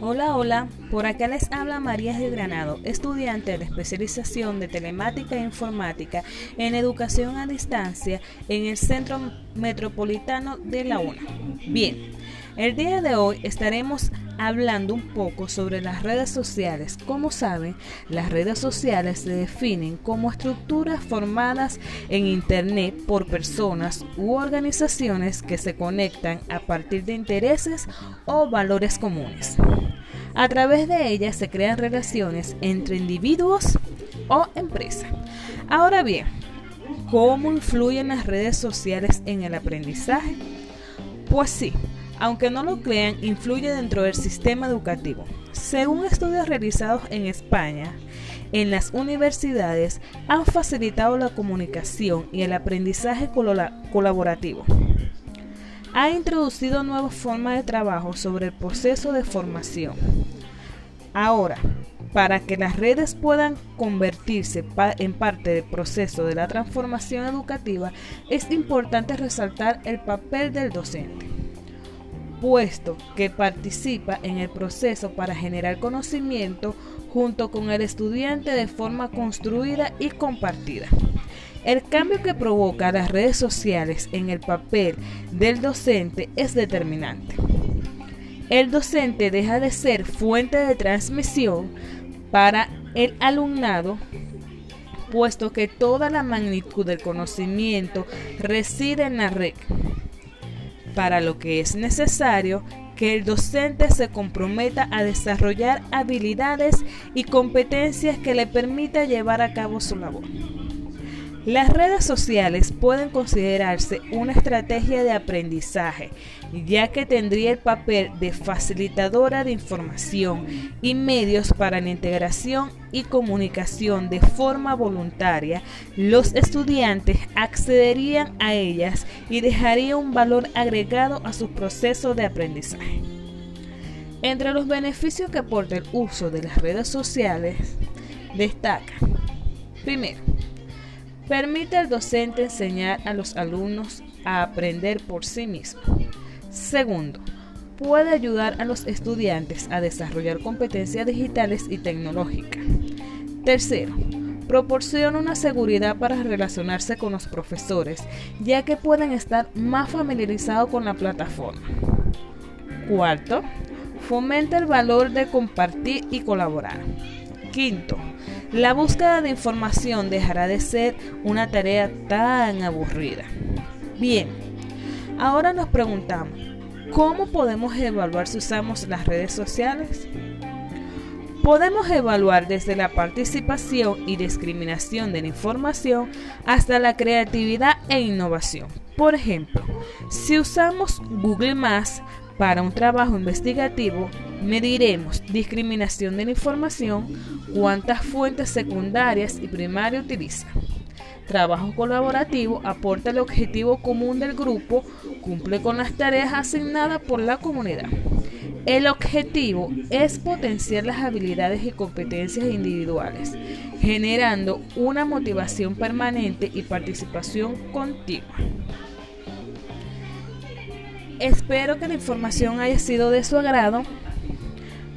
Hola, hola, por acá les habla María del Granado, estudiante de especialización de telemática e informática en educación a distancia en el Centro Metropolitano de la UNA. Bien, el día de hoy estaremos hablando un poco sobre las redes sociales. Como saben, las redes sociales se definen como estructuras formadas en Internet por personas u organizaciones que se conectan a partir de intereses o valores comunes. A través de ellas se crean relaciones entre individuos o empresas. Ahora bien, ¿cómo influyen las redes sociales en el aprendizaje? Pues sí, aunque no lo crean, influye dentro del sistema educativo. Según estudios realizados en España, en las universidades han facilitado la comunicación y el aprendizaje colaborativo ha introducido nuevas formas de trabajo sobre el proceso de formación. Ahora, para que las redes puedan convertirse en parte del proceso de la transformación educativa, es importante resaltar el papel del docente, puesto que participa en el proceso para generar conocimiento junto con el estudiante de forma construida y compartida. El cambio que provoca las redes sociales en el papel del docente es determinante. El docente deja de ser fuente de transmisión para el alumnado, puesto que toda la magnitud del conocimiento reside en la red, para lo que es necesario que el docente se comprometa a desarrollar habilidades y competencias que le permita llevar a cabo su labor. Las redes sociales pueden considerarse una estrategia de aprendizaje, ya que tendría el papel de facilitadora de información y medios para la integración y comunicación de forma voluntaria. Los estudiantes accederían a ellas y dejaría un valor agregado a su proceso de aprendizaje. Entre los beneficios que aporta el uso de las redes sociales, destaca, primero, Permite al docente enseñar a los alumnos a aprender por sí mismo. Segundo, puede ayudar a los estudiantes a desarrollar competencias digitales y tecnológicas. Tercero, proporciona una seguridad para relacionarse con los profesores, ya que pueden estar más familiarizados con la plataforma. Cuarto, fomenta el valor de compartir y colaborar. Quinto, la búsqueda de información dejará de ser una tarea tan aburrida. Bien, ahora nos preguntamos, ¿cómo podemos evaluar si usamos las redes sociales? Podemos evaluar desde la participación y discriminación de la información hasta la creatividad e innovación. Por ejemplo, si usamos Google Maps para un trabajo investigativo, mediremos discriminación de la información, cuántas fuentes secundarias y primarias utiliza. Trabajo colaborativo aporta el objetivo común del grupo, cumple con las tareas asignadas por la comunidad. El objetivo es potenciar las habilidades y competencias individuales, generando una motivación permanente y participación continua. Espero que la información haya sido de su agrado.